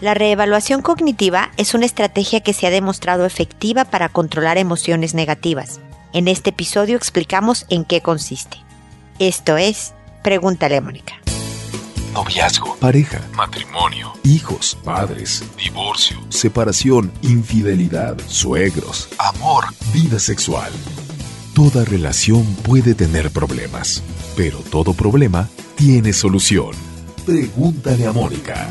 La reevaluación cognitiva es una estrategia que se ha demostrado efectiva para controlar emociones negativas. En este episodio explicamos en qué consiste. Esto es, pregúntale a Mónica. Noviazgo, pareja, matrimonio, hijos, padres, divorcio, separación, infidelidad, suegros, amor, vida sexual. Toda relación puede tener problemas, pero todo problema tiene solución. Pregúntale a Mónica.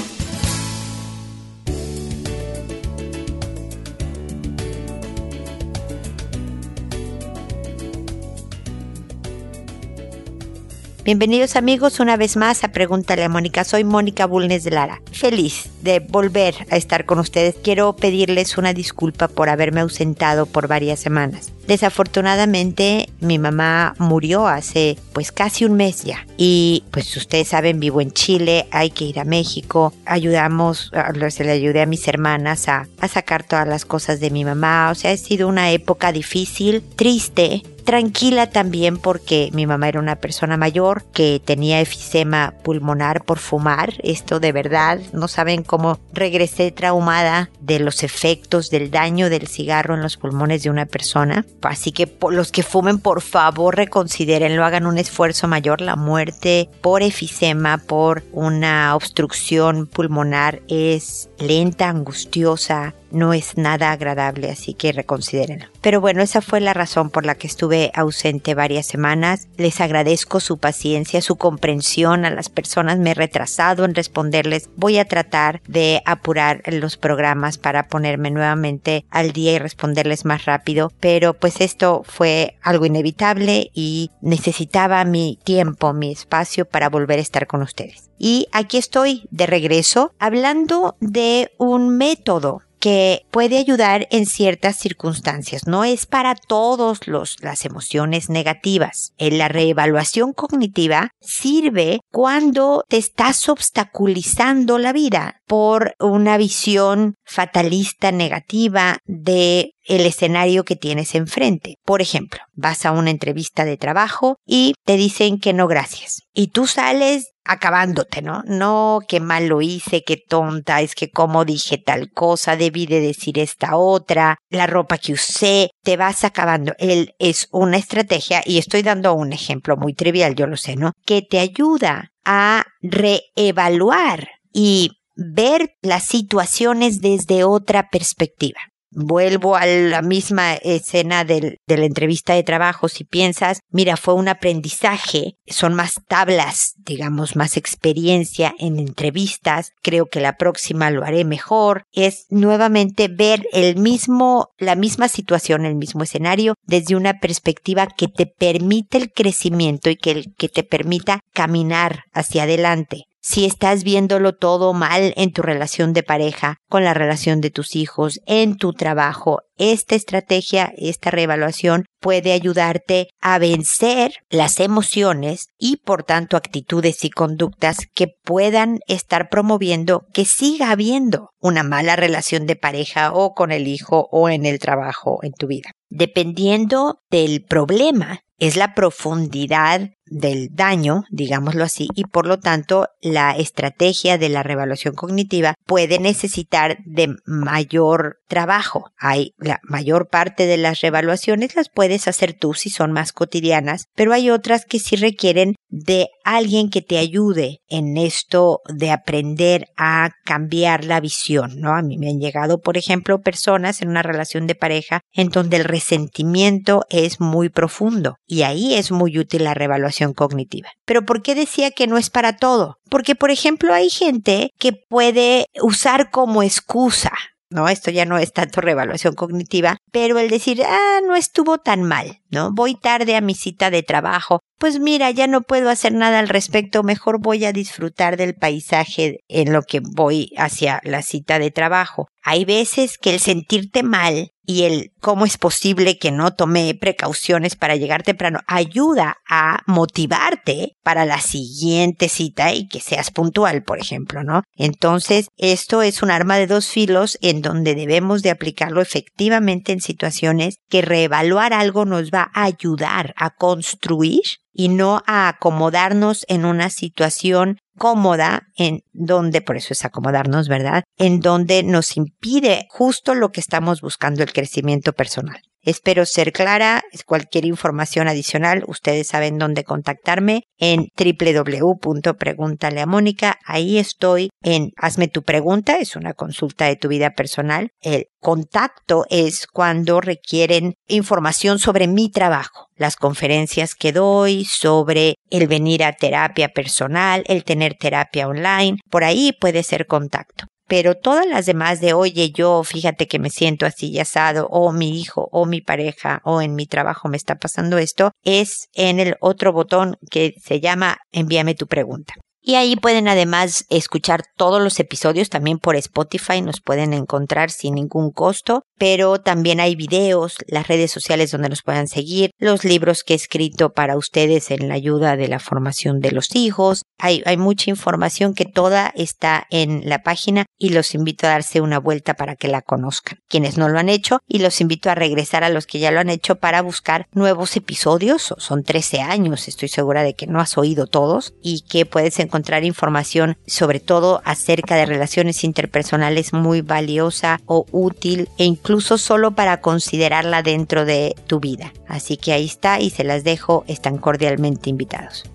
Bienvenidos amigos una vez más a Pregúntale a Mónica. Soy Mónica Bulnes de Lara. Feliz de volver a estar con ustedes. Quiero pedirles una disculpa por haberme ausentado por varias semanas. Desafortunadamente mi mamá murió hace pues casi un mes ya y pues ustedes saben vivo en Chile, hay que ir a México, ayudamos, se le ayudé a mis hermanas a, a sacar todas las cosas de mi mamá, o sea ha sido una época difícil, triste, tranquila también porque mi mamá era una persona mayor que tenía efisema pulmonar por fumar. Esto de verdad, no saben cómo regresé traumada de los efectos del daño del cigarro en los pulmones de una persona. Así que los que fumen, por favor, reconsidérenlo, hagan un esfuerzo mayor. La muerte por efisema, por una obstrucción pulmonar es lenta, angustiosa, no es nada agradable, así que reconsidérenlo. Pero bueno, esa fue la razón por la que estuve ausente varias semanas. Les agradezco su paciencia, su comprensión a las personas. Me he retrasado en responderles. Voy a tratar de apurar los programas para ponerme nuevamente al día y responderles más rápido. Pero pues esto fue algo inevitable y necesitaba mi tiempo, mi espacio para volver a estar con ustedes. Y aquí estoy de regreso hablando de un método que puede ayudar en ciertas circunstancias. No es para todos los, las emociones negativas. En la reevaluación cognitiva sirve cuando te estás obstaculizando la vida por una visión fatalista negativa de el escenario que tienes enfrente. Por ejemplo, vas a una entrevista de trabajo y te dicen que no gracias. Y tú sales acabándote, ¿no? No, qué mal lo hice, qué tonta, es que como dije tal cosa, debí de decir esta otra, la ropa que usé, te vas acabando. Él es una estrategia, y estoy dando un ejemplo muy trivial, yo lo sé, ¿no? Que te ayuda a reevaluar y ver las situaciones desde otra perspectiva. Vuelvo a la misma escena de la entrevista de trabajo, si piensas, mira, fue un aprendizaje, son más tablas, digamos, más experiencia en entrevistas, creo que la próxima lo haré mejor, es nuevamente ver el mismo, la misma situación, el mismo escenario desde una perspectiva que te permite el crecimiento y que, que te permita caminar hacia adelante si estás viéndolo todo mal en tu relación de pareja, con la relación de tus hijos, en tu trabajo, esta estrategia, esta reevaluación puede ayudarte a vencer las emociones y por tanto actitudes y conductas que puedan estar promoviendo que siga habiendo una mala relación de pareja o con el hijo o en el trabajo en tu vida. Dependiendo del problema, es la profundidad del daño, digámoslo así, y por lo tanto la estrategia de la revaluación cognitiva puede necesitar de mayor trabajo. Hay la mayor parte de las revaluaciones las puedes hacer tú si son más cotidianas, pero hay otras que sí requieren de alguien que te ayude en esto de aprender a cambiar la visión, ¿no? A mí me han llegado, por ejemplo, personas en una relación de pareja en donde el resentimiento es muy profundo y ahí es muy útil la revaluación cognitiva. Pero ¿por qué decía que no es para todo? Porque, por ejemplo, hay gente que puede usar como excusa ¿no? Esto ya no es tanto revaluación cognitiva, pero el decir, ah, no estuvo tan mal, ¿no? Voy tarde a mi cita de trabajo, pues mira, ya no puedo hacer nada al respecto, mejor voy a disfrutar del paisaje en lo que voy hacia la cita de trabajo. Hay veces que el sentirte mal y el cómo es posible que no tome precauciones para llegar temprano ayuda a motivarte para la siguiente cita y que seas puntual, por ejemplo, ¿no? Entonces, esto es un arma de dos filos en donde debemos de aplicarlo efectivamente en situaciones que reevaluar algo nos va a ayudar a construir y no a acomodarnos en una situación cómoda en donde, por eso es acomodarnos, ¿verdad? En donde nos impide justo lo que estamos buscando, el crecimiento personal. Espero ser clara. Cualquier información adicional, ustedes saben dónde contactarme en www.preguntaleamónica. Ahí estoy en Hazme tu pregunta, es una consulta de tu vida personal. El contacto es cuando requieren información sobre mi trabajo, las conferencias que doy, sobre el venir a terapia personal, el tener terapia online. Por ahí puede ser contacto pero todas las demás de, oye, yo fíjate que me siento así asado, o mi hijo, o mi pareja, o en mi trabajo me está pasando esto, es en el otro botón que se llama envíame tu pregunta. Y ahí pueden además escuchar todos los episodios también por Spotify, nos pueden encontrar sin ningún costo, pero también hay videos, las redes sociales donde nos puedan seguir, los libros que he escrito para ustedes en la ayuda de la formación de los hijos. Hay, hay mucha información que toda está en la página y los invito a darse una vuelta para que la conozcan. Quienes no lo han hecho y los invito a regresar a los que ya lo han hecho para buscar nuevos episodios. Son 13 años, estoy segura de que no has oído todos y que puedes encontrar encontrar información sobre todo acerca de relaciones interpersonales muy valiosa o útil e incluso solo para considerarla dentro de tu vida. Así que ahí está y se las dejo, están cordialmente invitados.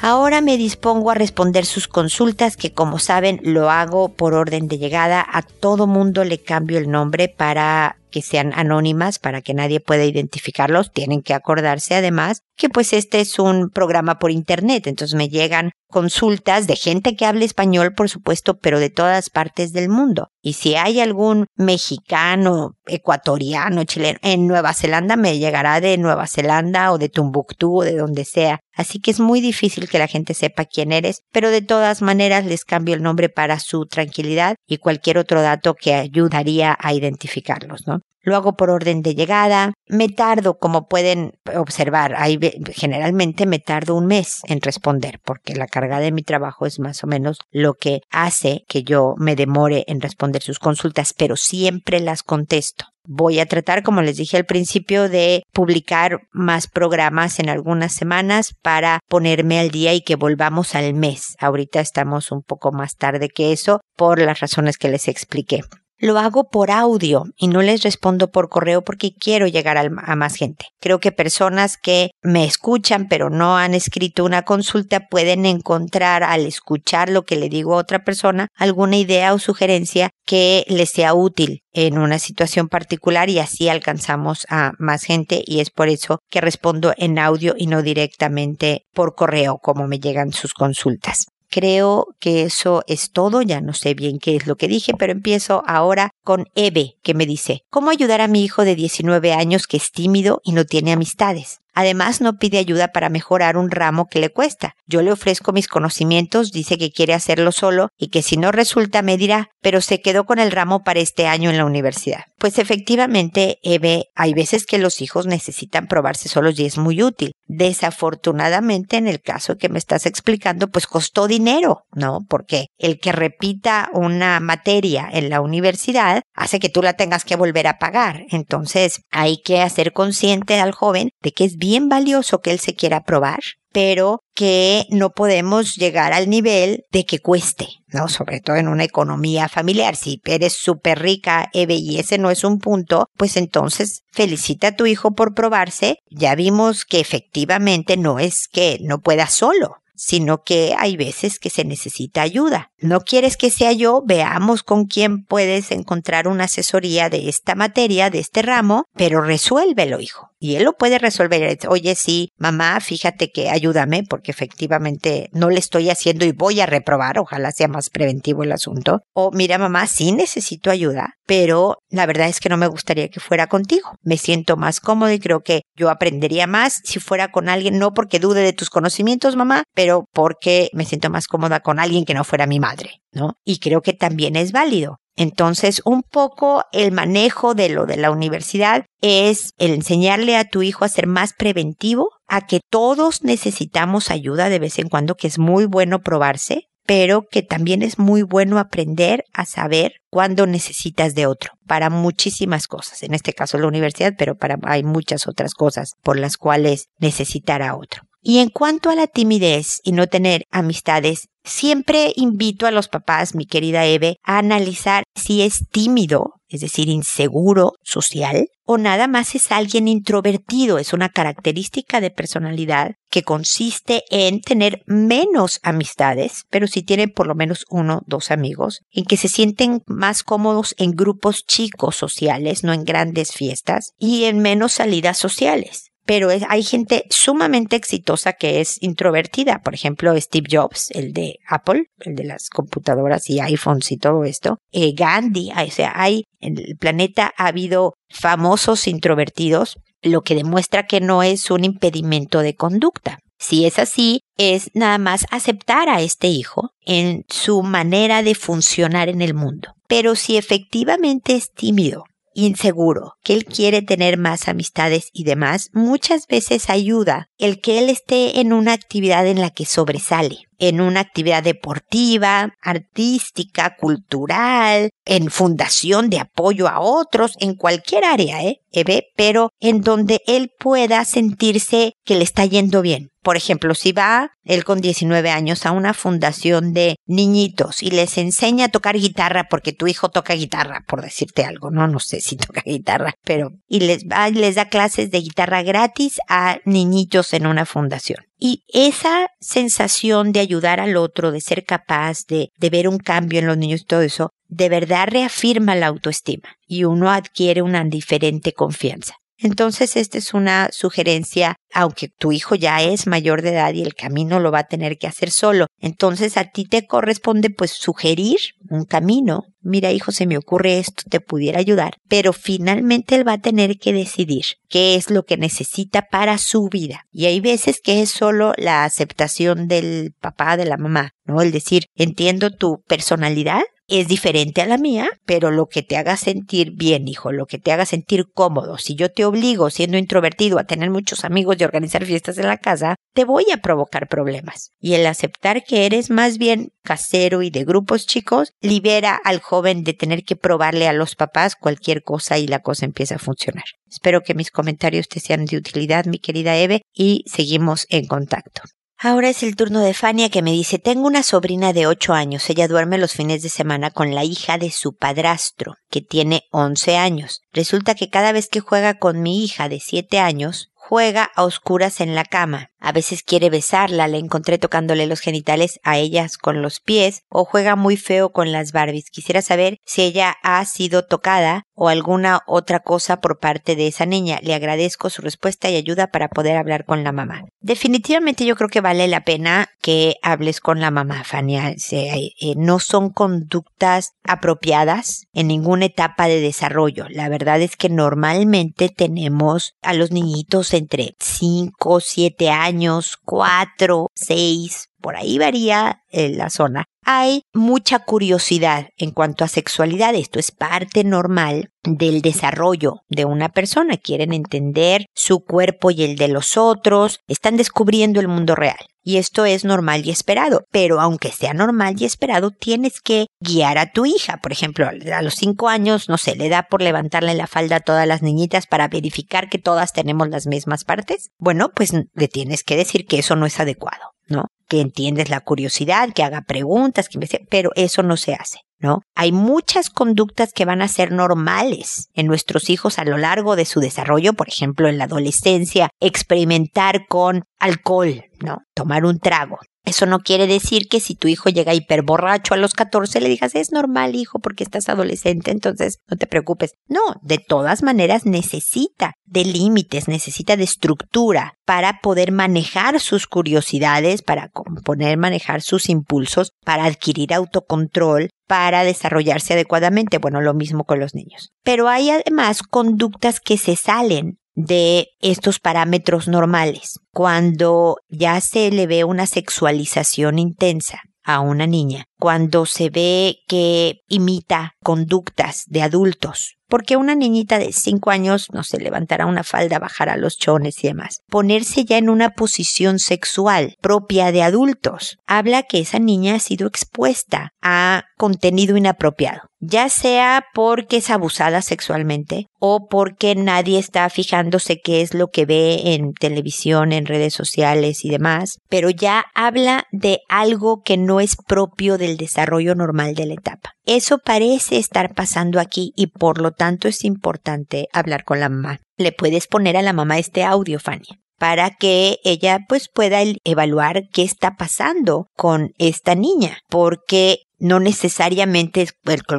Ahora me dispongo a responder sus consultas que como saben lo hago por orden de llegada. A todo mundo le cambio el nombre para que sean anónimas para que nadie pueda identificarlos. Tienen que acordarse además que pues este es un programa por internet, entonces me llegan consultas de gente que hable español, por supuesto, pero de todas partes del mundo. Y si hay algún mexicano, ecuatoriano, chileno en Nueva Zelanda, me llegará de Nueva Zelanda o de Tumbuctú o de donde sea. Así que es muy difícil que la gente sepa quién eres, pero de todas maneras les cambio el nombre para su tranquilidad y cualquier otro dato que ayudaría a identificarlos, ¿no? Lo hago por orden de llegada. Me tardo, como pueden observar, ahí generalmente me tardo un mes en responder porque la carga de mi trabajo es más o menos lo que hace que yo me demore en responder sus consultas, pero siempre las contesto. Voy a tratar, como les dije al principio, de publicar más programas en algunas semanas para ponerme al día y que volvamos al mes. Ahorita estamos un poco más tarde que eso por las razones que les expliqué lo hago por audio y no les respondo por correo porque quiero llegar a más gente. Creo que personas que me escuchan pero no han escrito una consulta pueden encontrar al escuchar lo que le digo a otra persona alguna idea o sugerencia que les sea útil en una situación particular y así alcanzamos a más gente y es por eso que respondo en audio y no directamente por correo como me llegan sus consultas. Creo que eso es todo, ya no sé bien qué es lo que dije, pero empiezo ahora con Eve, que me dice, ¿cómo ayudar a mi hijo de 19 años que es tímido y no tiene amistades? Además, no pide ayuda para mejorar un ramo que le cuesta. Yo le ofrezco mis conocimientos, dice que quiere hacerlo solo y que si no resulta me dirá, pero se quedó con el ramo para este año en la universidad. Pues efectivamente, Eve, hay veces que los hijos necesitan probarse solos y es muy útil. Desafortunadamente, en el caso que me estás explicando, pues costó dinero, ¿no? Porque el que repita una materia en la universidad hace que tú la tengas que volver a pagar. Entonces, hay que hacer consciente al joven de que es bien valioso que él se quiera probar, pero que no podemos llegar al nivel de que cueste, ¿no? Sobre todo en una economía familiar. Si eres súper rica, Eve, y ese no es un punto, pues entonces felicita a tu hijo por probarse. Ya vimos que efectivamente no es que no pueda solo sino que hay veces que se necesita ayuda. No quieres que sea yo, veamos con quién puedes encontrar una asesoría de esta materia, de este ramo, pero resuélvelo, hijo. Y él lo puede resolver. Oye, sí, mamá, fíjate que ayúdame porque efectivamente no le estoy haciendo y voy a reprobar. Ojalá sea más preventivo el asunto. O mira, mamá, sí necesito ayuda, pero la verdad es que no me gustaría que fuera contigo. Me siento más cómodo y creo que yo aprendería más si fuera con alguien, no porque dude de tus conocimientos, mamá, pero porque me siento más cómoda con alguien que no fuera mi madre. ¿no? Y creo que también es válido. Entonces, un poco el manejo de lo de la universidad es el enseñarle a tu hijo a ser más preventivo, a que todos necesitamos ayuda de vez en cuando, que es muy bueno probarse, pero que también es muy bueno aprender a saber cuándo necesitas de otro para muchísimas cosas. En este caso la universidad, pero para hay muchas otras cosas por las cuales necesitar a otro. Y en cuanto a la timidez y no tener amistades, siempre invito a los papás, mi querida Eve, a analizar si es tímido, es decir, inseguro social, o nada más es alguien introvertido. Es una característica de personalidad que consiste en tener menos amistades, pero si tienen por lo menos uno, dos amigos, en que se sienten más cómodos en grupos chicos sociales, no en grandes fiestas, y en menos salidas sociales pero hay gente sumamente exitosa que es introvertida. Por ejemplo, Steve Jobs, el de Apple, el de las computadoras y iPhones y todo esto. Eh, Gandhi, o sea, hay en el planeta ha habido famosos introvertidos, lo que demuestra que no es un impedimento de conducta. Si es así, es nada más aceptar a este hijo en su manera de funcionar en el mundo. Pero si efectivamente es tímido, inseguro, que él quiere tener más amistades y demás, muchas veces ayuda el que él esté en una actividad en la que sobresale, en una actividad deportiva, artística, cultural, en fundación de apoyo a otros, en cualquier área, ¿eh? pero en donde él pueda sentirse que le está yendo bien. Por ejemplo, si va él con 19 años a una fundación de niñitos y les enseña a tocar guitarra porque tu hijo toca guitarra, por decirte algo, no, no sé si toca guitarra, pero y les va y les da clases de guitarra gratis a niñitos en una fundación. Y esa sensación de ayudar al otro, de ser capaz de, de ver un cambio en los niños y todo eso, de verdad reafirma la autoestima y uno adquiere una diferente confianza. Entonces, esta es una sugerencia, aunque tu hijo ya es mayor de edad y el camino lo va a tener que hacer solo. Entonces, a ti te corresponde pues sugerir un camino. Mira, hijo, se me ocurre esto, te pudiera ayudar. Pero finalmente él va a tener que decidir qué es lo que necesita para su vida. Y hay veces que es solo la aceptación del papá, de la mamá, ¿no? El decir, entiendo tu personalidad, es diferente a la mía, pero lo que te haga sentir bien, hijo, lo que te haga sentir cómodo. Si yo te obligo, siendo introvertido, a tener muchos amigos y organizar fiestas en la casa, te voy a provocar problemas. Y el aceptar que eres más bien casero y de grupos chicos, libera al joven de tener que probarle a los papás cualquier cosa y la cosa empieza a funcionar. Espero que mis comentarios te sean de utilidad, mi querida Eve, y seguimos en contacto. Ahora es el turno de Fania que me dice, tengo una sobrina de 8 años, ella duerme los fines de semana con la hija de su padrastro, que tiene 11 años. Resulta que cada vez que juega con mi hija de 7 años, juega a oscuras en la cama. A veces quiere besarla, la encontré tocándole los genitales a ellas con los pies, o juega muy feo con las Barbies. Quisiera saber si ella ha sido tocada o alguna otra cosa por parte de esa niña. Le agradezco su respuesta y ayuda para poder hablar con la mamá. Definitivamente yo creo que vale la pena que hables con la mamá, Fania. Eh, no son conductas apropiadas en ninguna etapa de desarrollo. La verdad es que normalmente tenemos a los niñitos entre 5, 7 años, 4, 6, por ahí varía eh, la zona. Hay mucha curiosidad en cuanto a sexualidad. Esto es parte normal del desarrollo de una persona. Quieren entender su cuerpo y el de los otros. Están descubriendo el mundo real. Y esto es normal y esperado. Pero aunque sea normal y esperado, tienes que guiar a tu hija. Por ejemplo, a los cinco años, no sé, le da por levantarle la falda a todas las niñitas para verificar que todas tenemos las mismas partes. Bueno, pues le tienes que decir que eso no es adecuado. ¿no? Que entiendes la curiosidad, que haga preguntas, que pero eso no se hace. ¿no? Hay muchas conductas que van a ser normales en nuestros hijos a lo largo de su desarrollo, por ejemplo, en la adolescencia, experimentar con alcohol, ¿no? Tomar un trago. Eso no quiere decir que si tu hijo llega hiperborracho a los 14 le digas es normal hijo porque estás adolescente, entonces no te preocupes. No, de todas maneras necesita de límites, necesita de estructura para poder manejar sus curiosidades, para poder manejar sus impulsos, para adquirir autocontrol, para desarrollarse adecuadamente. Bueno, lo mismo con los niños. Pero hay además conductas que se salen de estos parámetros normales. Cuando ya se le ve una sexualización intensa a una niña, cuando se ve que imita conductas de adultos. Porque una niñita de cinco años no se levantará una falda, bajará los chones y demás. Ponerse ya en una posición sexual propia de adultos habla que esa niña ha sido expuesta a contenido inapropiado ya sea porque es abusada sexualmente o porque nadie está fijándose qué es lo que ve en televisión, en redes sociales y demás, pero ya habla de algo que no es propio del desarrollo normal de la etapa. Eso parece estar pasando aquí y por lo tanto es importante hablar con la mamá. Le puedes poner a la mamá este audio, Fanny para que ella pues pueda evaluar qué está pasando con esta niña, porque no necesariamente es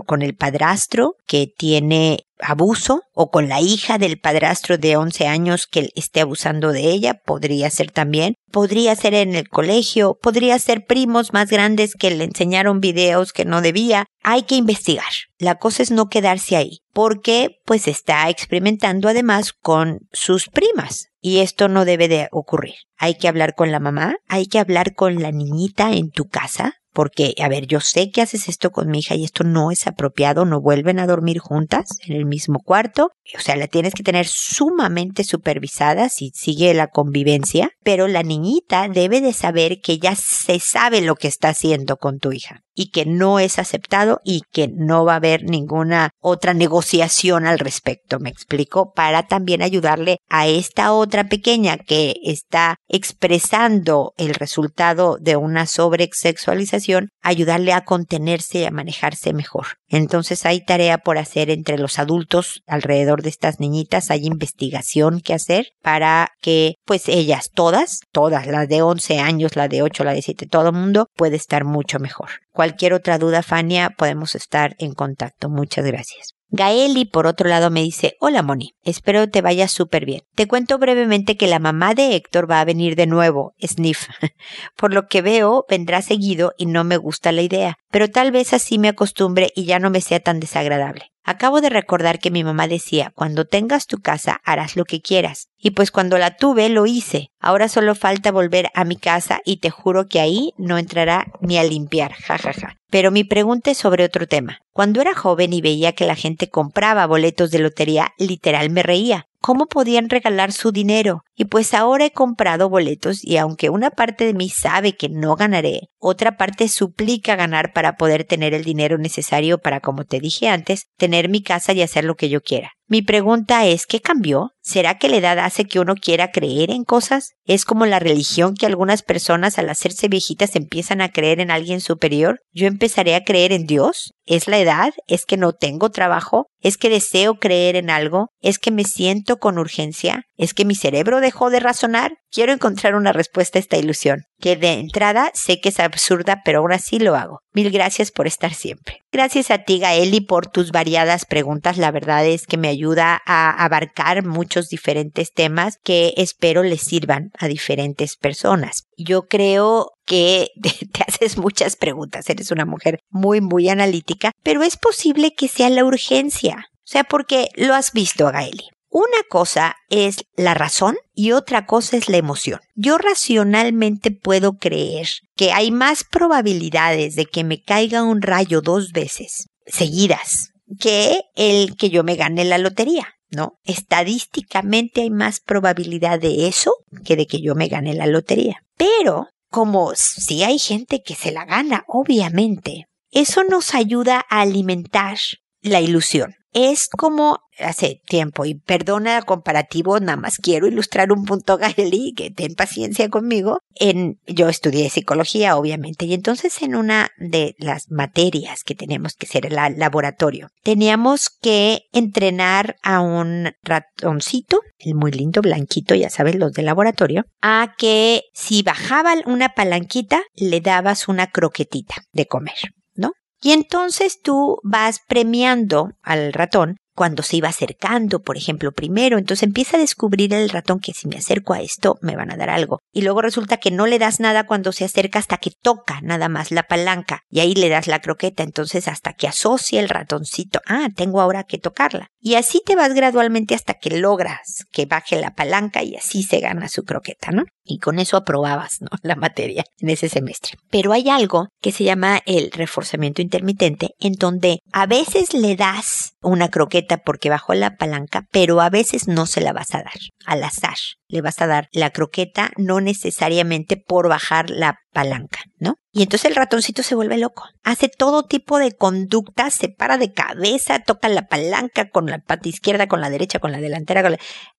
con el padrastro que tiene abuso o con la hija del padrastro de 11 años que esté abusando de ella, podría ser también, podría ser en el colegio, podría ser primos más grandes que le enseñaron videos que no debía. Hay que investigar. La cosa es no quedarse ahí, porque pues está experimentando además con sus primas. Y esto no debe de ocurrir. Hay que hablar con la mamá, hay que hablar con la niñita en tu casa, porque, a ver, yo sé que haces esto con mi hija y esto no es apropiado, no vuelven a dormir juntas en el mismo cuarto, o sea, la tienes que tener sumamente supervisada si sigue la convivencia, pero la niñita debe de saber que ya se sabe lo que está haciendo con tu hija y que no es aceptado y que no va a haber ninguna otra negociación al respecto, me explico, para también ayudarle a esta otra pequeña que está expresando el resultado de una sobresexualización, ayudarle a contenerse y a manejarse mejor. Entonces hay tarea por hacer entre los adultos alrededor de estas niñitas, hay investigación que hacer para que pues ellas todas, todas, las de 11 años, la de 8, la de 7, todo el mundo puede estar mucho mejor. Cualquier otra duda, Fania, podemos estar en contacto. Muchas gracias. Gaeli, por otro lado, me dice, hola Moni, espero te vaya súper bien. Te cuento brevemente que la mamá de Héctor va a venir de nuevo, Sniff. por lo que veo, vendrá seguido y no me gusta la idea, pero tal vez así me acostumbre y ya no me sea tan desagradable. Acabo de recordar que mi mamá decía, cuando tengas tu casa harás lo que quieras. Y pues cuando la tuve lo hice. Ahora solo falta volver a mi casa y te juro que ahí no entrará ni a limpiar, jajaja. Ja, ja. Pero mi pregunta es sobre otro tema. Cuando era joven y veía que la gente compraba boletos de lotería, literal me reía. ¿Cómo podían regalar su dinero? Y pues ahora he comprado boletos y aunque una parte de mí sabe que no ganaré, otra parte suplica ganar para poder tener el dinero necesario para, como te dije antes, tener mi casa y hacer lo que yo quiera. Mi pregunta es, ¿qué cambió? ¿Será que la edad hace que uno quiera creer en cosas? ¿Es como la religión que algunas personas al hacerse viejitas empiezan a creer en alguien superior? ¿Yo empezaré a creer en Dios? ¿Es la edad? ¿Es que no tengo trabajo? ¿Es que deseo creer en algo? ¿Es que me siento con urgencia? ¿Es que mi cerebro dejó de razonar? Quiero encontrar una respuesta a esta ilusión, que de entrada sé que es absurda, pero ahora sí lo hago. Mil gracias por estar siempre. Gracias a ti, Gaeli, por tus variadas preguntas. La verdad es que me ayuda a abarcar muchos diferentes temas que espero les sirvan a diferentes personas. Yo creo que te haces muchas preguntas. Eres una mujer muy, muy analítica, pero es posible que sea la urgencia. O sea, porque lo has visto, Gaeli. Una cosa es la razón y otra cosa es la emoción. Yo racionalmente puedo creer que hay más probabilidades de que me caiga un rayo dos veces seguidas que el que yo me gane la lotería. ¿no? Estadísticamente hay más probabilidad de eso que de que yo me gane la lotería. Pero, como si hay gente que se la gana, obviamente, eso nos ayuda a alimentar la ilusión. Es como hace tiempo, y perdona comparativo, nada más quiero ilustrar un punto, Gaeli, que ten paciencia conmigo. En, yo estudié psicología, obviamente, y entonces en una de las materias que tenemos que hacer el laboratorio, teníamos que entrenar a un ratoncito, el muy lindo blanquito, ya sabes, los del laboratorio, a que si bajaba una palanquita, le dabas una croquetita de comer. Y entonces tú vas premiando al ratón cuando se iba acercando, por ejemplo, primero, entonces empieza a descubrir el ratón que si me acerco a esto me van a dar algo. Y luego resulta que no le das nada cuando se acerca hasta que toca nada más la palanca y ahí le das la croqueta, entonces hasta que asocia el ratoncito, ah, tengo ahora que tocarla. Y así te vas gradualmente hasta que logras que baje la palanca y así se gana su croqueta, ¿no? Y con eso aprobabas ¿no? la materia en ese semestre. Pero hay algo que se llama el reforzamiento intermitente, en donde a veces le das una croqueta porque bajó la palanca, pero a veces no se la vas a dar al azar. Le vas a dar la croqueta no necesariamente por bajar la palanca, ¿no? Y entonces el ratoncito se vuelve loco. Hace todo tipo de conductas, se para de cabeza, toca la palanca con la pata izquierda, con la derecha, con la delantera,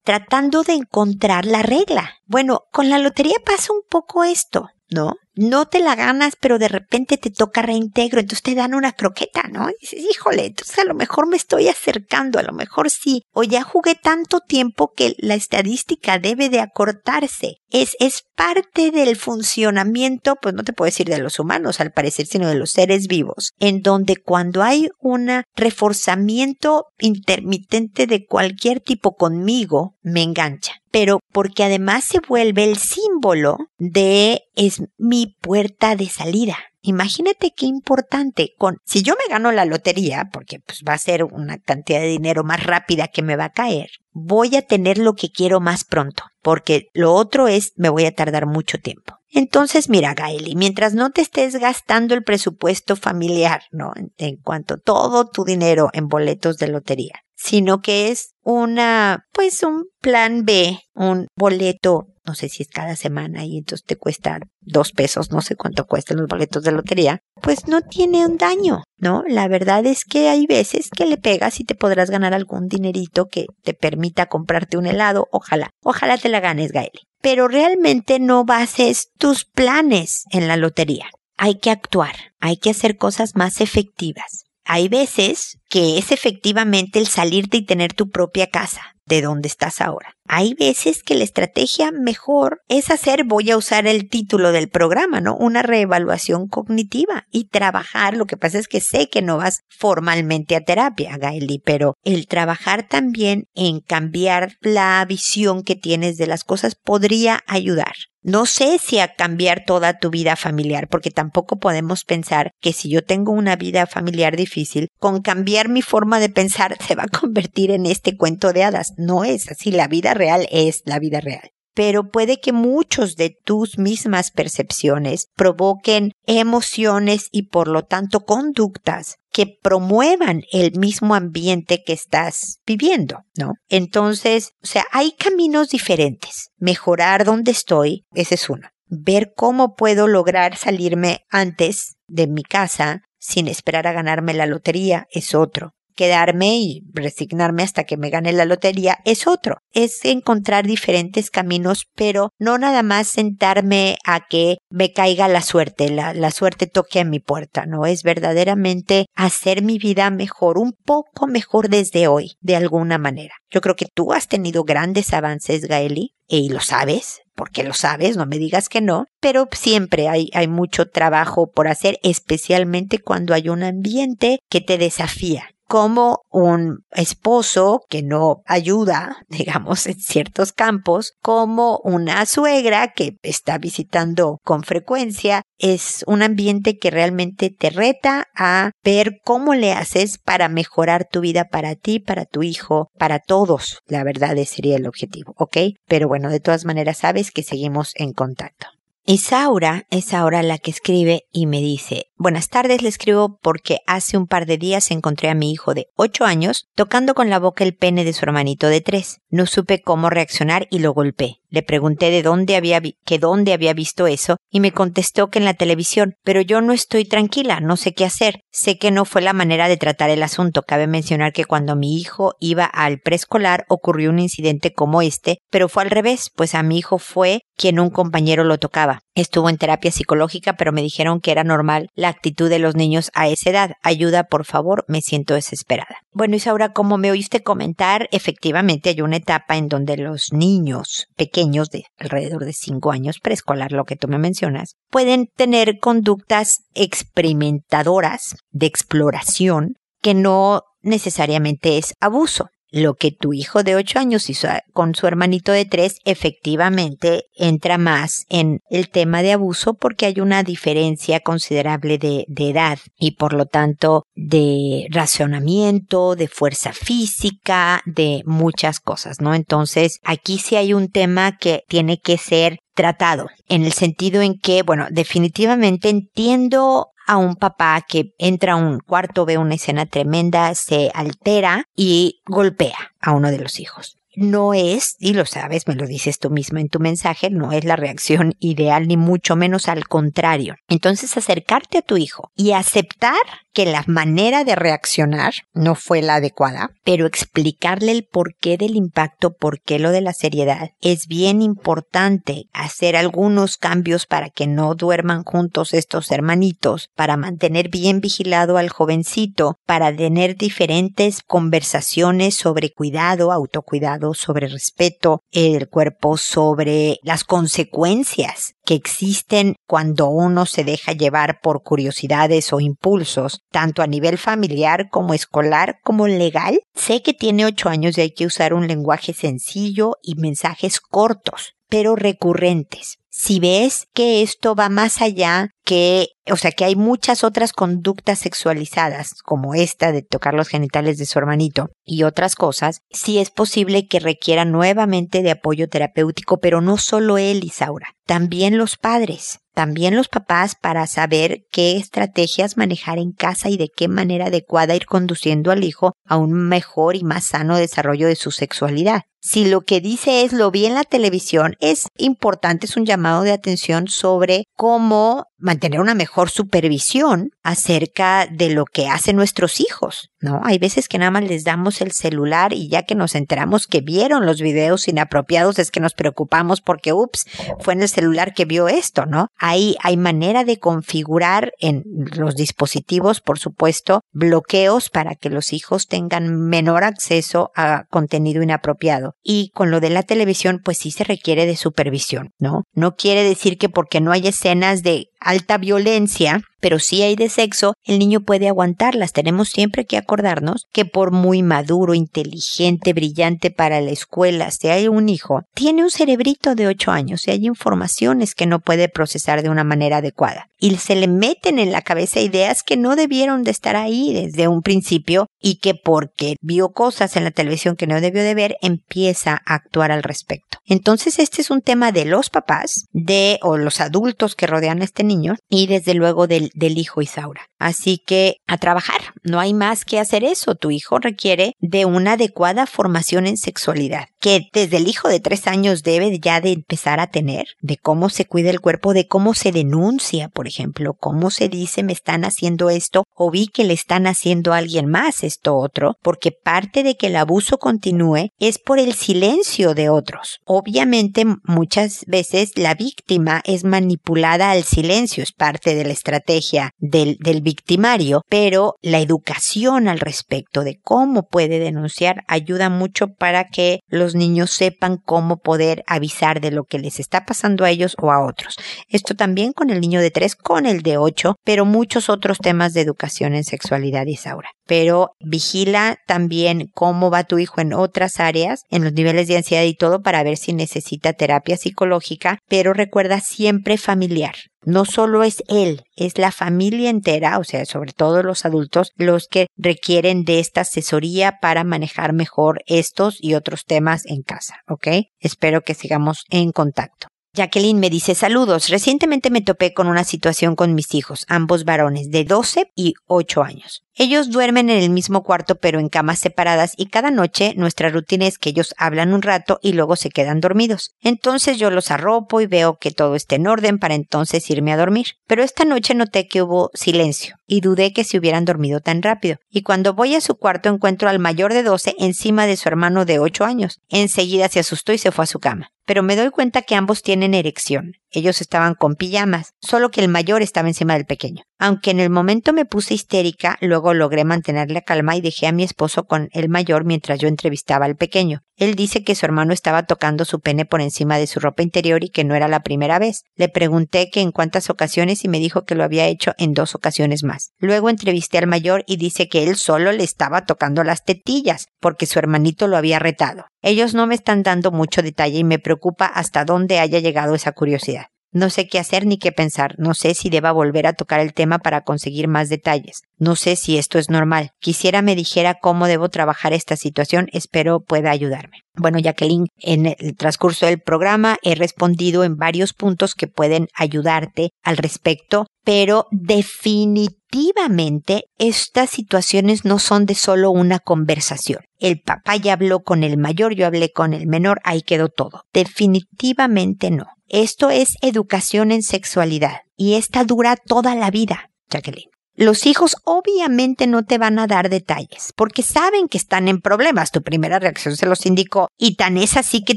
tratando de encontrar la regla. Bueno, con la lotería pasa un poco esto, ¿no? No te la ganas, pero de repente te toca reintegro, entonces te dan una croqueta, ¿no? Y dices, híjole, entonces a lo mejor me estoy acercando, a lo mejor sí, o ya jugué tanto tiempo que la estadística debe de acortarse. Es, es parte del funcionamiento, pues no te puedo decir de los humanos al parecer, sino de los seres vivos, en donde cuando hay un reforzamiento intermitente de cualquier tipo conmigo, me engancha pero porque además se vuelve el símbolo de es mi puerta de salida. Imagínate qué importante con si yo me gano la lotería, porque pues va a ser una cantidad de dinero más rápida que me va a caer, voy a tener lo que quiero más pronto, porque lo otro es me voy a tardar mucho tiempo. Entonces, mira, Gaeli, mientras no te estés gastando el presupuesto familiar, ¿no? En, en cuanto todo tu dinero en boletos de lotería, sino que es una, pues un plan B, un boleto, no sé si es cada semana y entonces te cuesta dos pesos, no sé cuánto cuestan los boletos de lotería, pues no tiene un daño, ¿no? La verdad es que hay veces que le pegas y te podrás ganar algún dinerito que te permita comprarte un helado, ojalá, ojalá te la ganes, Gaeli. Pero realmente no bases tus planes en la lotería. Hay que actuar, hay que hacer cosas más efectivas. Hay veces que es efectivamente el salirte y tener tu propia casa de donde estás ahora. Hay veces que la estrategia mejor es hacer, voy a usar el título del programa, ¿no? Una reevaluación cognitiva y trabajar. Lo que pasa es que sé que no vas formalmente a terapia, Gaeli, pero el trabajar también en cambiar la visión que tienes de las cosas podría ayudar. No sé si a cambiar toda tu vida familiar, porque tampoco podemos pensar que si yo tengo una vida familiar difícil, con cambiar mi forma de pensar se va a convertir en este cuento de hadas. No es así, la vida real es la vida real pero puede que muchos de tus mismas percepciones provoquen emociones y por lo tanto conductas que promuevan el mismo ambiente que estás viviendo, ¿no? Entonces, o sea, hay caminos diferentes. Mejorar donde estoy, ese es uno. Ver cómo puedo lograr salirme antes de mi casa sin esperar a ganarme la lotería es otro quedarme y resignarme hasta que me gane la lotería es otro. Es encontrar diferentes caminos, pero no nada más sentarme a que me caiga la suerte, la, la suerte toque a mi puerta, no es verdaderamente hacer mi vida mejor, un poco mejor desde hoy, de alguna manera. Yo creo que tú has tenido grandes avances, Gaeli, y lo sabes, porque lo sabes, no me digas que no, pero siempre hay, hay mucho trabajo por hacer, especialmente cuando hay un ambiente que te desafía como un esposo que no ayuda, digamos, en ciertos campos, como una suegra que está visitando con frecuencia. Es un ambiente que realmente te reta a ver cómo le haces para mejorar tu vida para ti, para tu hijo, para todos. La verdad ese sería el objetivo, ¿ok? Pero bueno, de todas maneras sabes que seguimos en contacto. Isaura es ahora la que escribe y me dice, buenas tardes, le escribo porque hace un par de días encontré a mi hijo de 8 años tocando con la boca el pene de su hermanito de 3. No supe cómo reaccionar y lo golpeé. Le pregunté de dónde había que dónde había visto eso y me contestó que en la televisión, pero yo no estoy tranquila, no sé qué hacer. Sé que no fue la manera de tratar el asunto. Cabe mencionar que cuando mi hijo iba al preescolar ocurrió un incidente como este, pero fue al revés, pues a mi hijo fue quien un compañero lo tocaba. Estuvo en terapia psicológica, pero me dijeron que era normal la actitud de los niños a esa edad. Ayuda, por favor, me siento desesperada. Bueno, Isaura, como me oíste comentar, efectivamente hay una etapa en donde los niños pequeños de alrededor de 5 años, preescolar, lo que tú me mencionas, pueden tener conductas experimentadoras de exploración que no necesariamente es abuso lo que tu hijo de 8 años hizo con su hermanito de 3 efectivamente entra más en el tema de abuso porque hay una diferencia considerable de, de, edad y por lo tanto de racionamiento, de fuerza física, de muchas cosas, ¿no? Entonces aquí sí hay un tema que tiene que ser tratado, en el sentido en que, bueno, definitivamente entiendo a un papá que entra a un cuarto, ve una escena tremenda, se altera y golpea a uno de los hijos no es, y lo sabes, me lo dices tú mismo en tu mensaje, no es la reacción ideal ni mucho menos al contrario. Entonces acercarte a tu hijo y aceptar que la manera de reaccionar no fue la adecuada, pero explicarle el porqué del impacto, por qué lo de la seriedad. Es bien importante hacer algunos cambios para que no duerman juntos estos hermanitos, para mantener bien vigilado al jovencito, para tener diferentes conversaciones sobre cuidado, autocuidado, sobre respeto del cuerpo, sobre las consecuencias que existen cuando uno se deja llevar por curiosidades o impulsos, tanto a nivel familiar como escolar como legal. Sé que tiene ocho años y hay que usar un lenguaje sencillo y mensajes cortos, pero recurrentes. Si ves que esto va más allá que, o sea, que hay muchas otras conductas sexualizadas, como esta de tocar los genitales de su hermanito y otras cosas, sí es posible que requiera nuevamente de apoyo terapéutico, pero no solo él, Isaura, también los padres también los papás para saber qué estrategias manejar en casa y de qué manera adecuada ir conduciendo al hijo a un mejor y más sano desarrollo de su sexualidad. Si lo que dice es lo vi en la televisión, es importante, es un llamado de atención sobre cómo mantener una mejor supervisión acerca de lo que hacen nuestros hijos, ¿no? Hay veces que nada más les damos el celular y ya que nos enteramos que vieron los videos inapropiados es que nos preocupamos porque, ups, fue en el celular que vio esto, ¿no? Ahí hay manera de configurar en los dispositivos, por supuesto, bloqueos para que los hijos tengan menor acceso a contenido inapropiado. Y con lo de la televisión, pues sí se requiere de supervisión, ¿no? No quiere decir que porque no hay escenas de alta violencia, pero si hay de sexo, el niño puede aguantarlas. Tenemos siempre que acordarnos que por muy maduro, inteligente, brillante para la escuela si hay un hijo, tiene un cerebrito de 8 años y hay informaciones que no puede procesar de una manera adecuada. Y se le meten en la cabeza ideas que no debieron de estar ahí desde un principio y que porque vio cosas en la televisión que no debió de ver, empieza a actuar al respecto. Entonces este es un tema de los papás, de o los adultos que rodean este niño y desde luego del del, hijo Isaura. Así que a trabajar, no hay más que hacer eso. Tu hijo requiere de una adecuada formación en sexualidad, que desde el hijo de tres años debe ya de empezar a tener, de cómo se cuida el cuerpo, de cómo se denuncia, por ejemplo, cómo se dice me están haciendo esto o vi que le están haciendo a alguien más esto otro, porque parte de que el abuso continúe es por el silencio de otros. Obviamente muchas veces la víctima es manipulada al silencio, es parte de la estrategia del, del victimario, pero la educación al respecto de cómo puede denunciar ayuda mucho para que los niños sepan cómo poder avisar de lo que les está pasando a ellos o a otros. Esto también con el niño de 3, con el de 8, pero muchos otros temas de educación en sexualidad, Isaura. Pero vigila también cómo va tu hijo en otras áreas, en los niveles de ansiedad y todo, para ver si necesita terapia psicológica, pero recuerda siempre familiar no solo es él, es la familia entera, o sea, sobre todo los adultos, los que requieren de esta asesoría para manejar mejor estos y otros temas en casa, ¿ok? Espero que sigamos en contacto. Jacqueline me dice saludos. Recientemente me topé con una situación con mis hijos, ambos varones de 12 y 8 años. Ellos duermen en el mismo cuarto pero en camas separadas y cada noche nuestra rutina es que ellos hablan un rato y luego se quedan dormidos. Entonces yo los arropo y veo que todo esté en orden para entonces irme a dormir. Pero esta noche noté que hubo silencio y dudé que se hubieran dormido tan rápido. Y cuando voy a su cuarto encuentro al mayor de 12 encima de su hermano de 8 años. Enseguida se asustó y se fue a su cama. Pero me doy cuenta que ambos tienen erección. Ellos estaban con pijamas, solo que el mayor estaba encima del pequeño. Aunque en el momento me puse histérica, luego logré mantener la calma y dejé a mi esposo con el mayor mientras yo entrevistaba al pequeño. Él dice que su hermano estaba tocando su pene por encima de su ropa interior y que no era la primera vez. Le pregunté que en cuántas ocasiones y me dijo que lo había hecho en dos ocasiones más. Luego entrevisté al mayor y dice que él solo le estaba tocando las tetillas porque su hermanito lo había retado. Ellos no me están dando mucho detalle y me preocupa hasta dónde haya llegado esa curiosidad. No sé qué hacer ni qué pensar. No sé si deba volver a tocar el tema para conseguir más detalles. No sé si esto es normal. Quisiera me dijera cómo debo trabajar esta situación. Espero pueda ayudarme. Bueno, Jacqueline, en el transcurso del programa he respondido en varios puntos que pueden ayudarte al respecto, pero definitivamente estas situaciones no son de solo una conversación. El papá ya habló con el mayor, yo hablé con el menor, ahí quedó todo. Definitivamente no. Esto es educación en sexualidad y esta dura toda la vida, Jacqueline. Los hijos obviamente no te van a dar detalles porque saben que están en problemas. Tu primera reacción se los indicó y tan es así que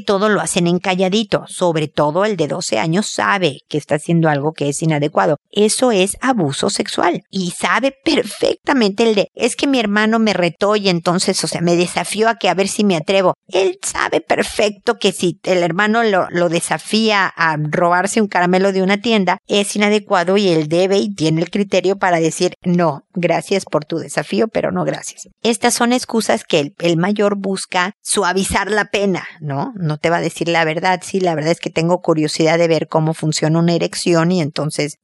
todo lo hacen en calladito. Sobre todo el de 12 años sabe que está haciendo algo que es inadecuado. Eso es abuso sexual y sabe perfectamente el de es que mi hermano me retó y entonces, o sea, me desafió a que a ver si me atrevo. Él sabe perfecto que si el hermano lo, lo desafía a robarse un caramelo de una tienda es inadecuado y él debe y tiene el criterio para decir no, gracias por tu desafío, pero no gracias. Estas son excusas que el, mayor busca suavizar la pena, ¿no? No te va a decir la verdad, sí, la verdad es que tengo curiosidad de ver cómo funciona una erección y entonces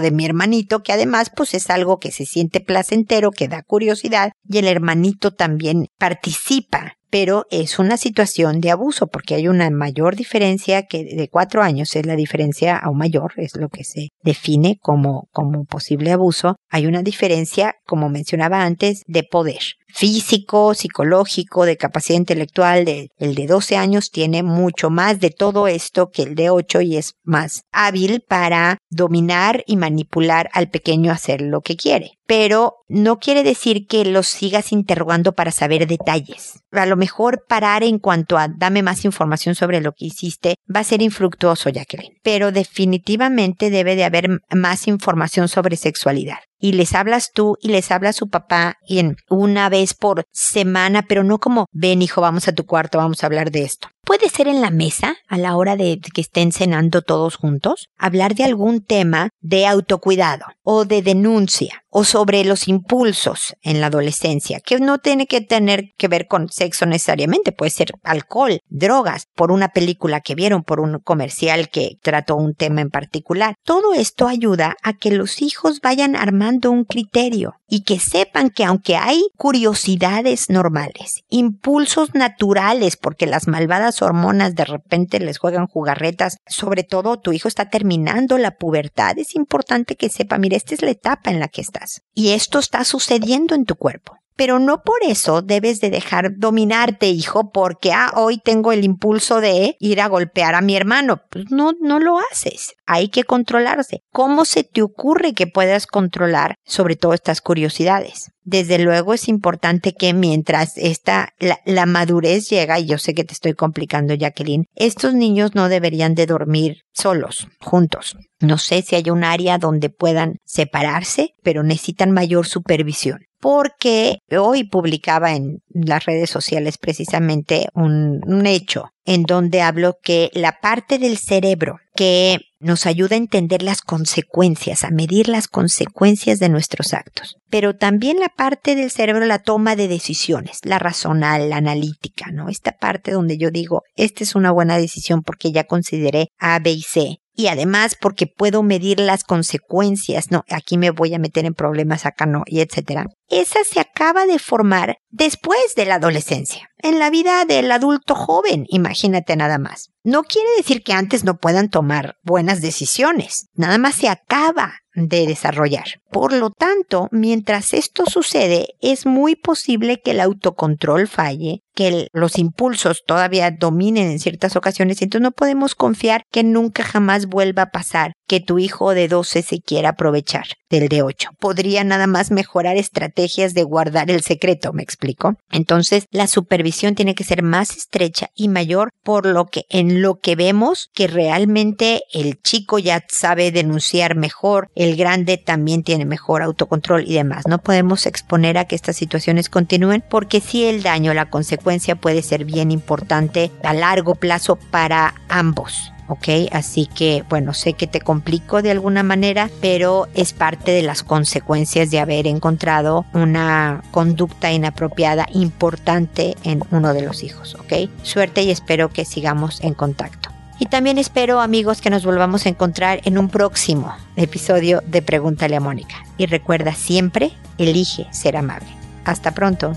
de mi hermanito, que además pues es algo que se siente placentero, que da curiosidad y el hermanito también participa pero es una situación de abuso porque hay una mayor diferencia que de cuatro años es la diferencia aún mayor, es lo que se define como, como posible abuso. Hay una diferencia, como mencionaba antes, de poder físico, psicológico, de capacidad intelectual. De, el de 12 años tiene mucho más de todo esto que el de 8 y es más hábil para dominar y manipular al pequeño a hacer lo que quiere. Pero no quiere decir que los sigas interrogando para saber detalles. A lo mejor parar en cuanto a dame más información sobre lo que hiciste va a ser infructuoso, Jacqueline. Pero definitivamente debe de haber más información sobre sexualidad y les hablas tú y les habla su papá y en una vez por semana, pero no como ven hijo, vamos a tu cuarto, vamos a hablar de esto. Puede ser en la mesa, a la hora de que estén cenando todos juntos, hablar de algún tema de autocuidado o de denuncia o sobre los impulsos en la adolescencia, que no tiene que tener que ver con sexo necesariamente, puede ser alcohol, drogas, por una película que vieron, por un comercial que trató un tema en particular. Todo esto ayuda a que los hijos vayan armando un criterio y que sepan que aunque hay curiosidades normales, impulsos naturales, porque las malvadas hormonas de repente les juegan jugarretas, sobre todo tu hijo está terminando la pubertad, es importante que sepa, mira, esta es la etapa en la que estás y esto está sucediendo en tu cuerpo pero no por eso debes de dejar dominarte, hijo, porque ah, hoy tengo el impulso de ir a golpear a mi hermano. Pues no, no lo haces. Hay que controlarse. ¿Cómo se te ocurre que puedas controlar sobre todo estas curiosidades? Desde luego es importante que mientras esta, la, la madurez llega, y yo sé que te estoy complicando, Jacqueline, estos niños no deberían de dormir solos, juntos. No sé si hay un área donde puedan separarse, pero necesitan mayor supervisión porque hoy publicaba en las redes sociales precisamente un, hecho en donde hablo que la parte del cerebro que nos ayuda a entender las consecuencias, a medir las consecuencias de nuestros actos, pero también la parte del cerebro, la toma de decisiones, la razonal, la analítica, ¿no? Esta parte donde yo digo, esta es una buena decisión porque ya consideré A, B y C, y además porque puedo medir las consecuencias, no, aquí me voy a meter en problemas, acá no, y etcétera. Esa se acaba de formar después de la adolescencia, en la vida del adulto joven, imagínate nada más. No quiere decir que antes no puedan tomar buenas decisiones, nada más se acaba de desarrollar. Por lo tanto, mientras esto sucede, es muy posible que el autocontrol falle, que los impulsos todavía dominen en ciertas ocasiones, entonces no podemos confiar que nunca jamás vuelva a pasar que tu hijo de 12 se quiera aprovechar del de 8. Podría nada más mejorar estrategias de guardar el secreto, me explico. Entonces, la supervisión tiene que ser más estrecha y mayor por lo que en lo que vemos que realmente el chico ya sabe denunciar mejor, el grande también tiene mejor autocontrol y demás. No podemos exponer a que estas situaciones continúen porque si el daño, la puede ser bien importante a largo plazo para ambos. ¿ok? Así que, bueno, sé que te complico de alguna manera, pero es parte de las consecuencias de haber encontrado una conducta inapropiada importante en uno de los hijos, ¿ok? Suerte y espero que sigamos en contacto. Y también espero, amigos, que nos volvamos a encontrar en un próximo episodio de Pregúntale a Mónica. Y recuerda siempre, elige ser amable. Hasta pronto.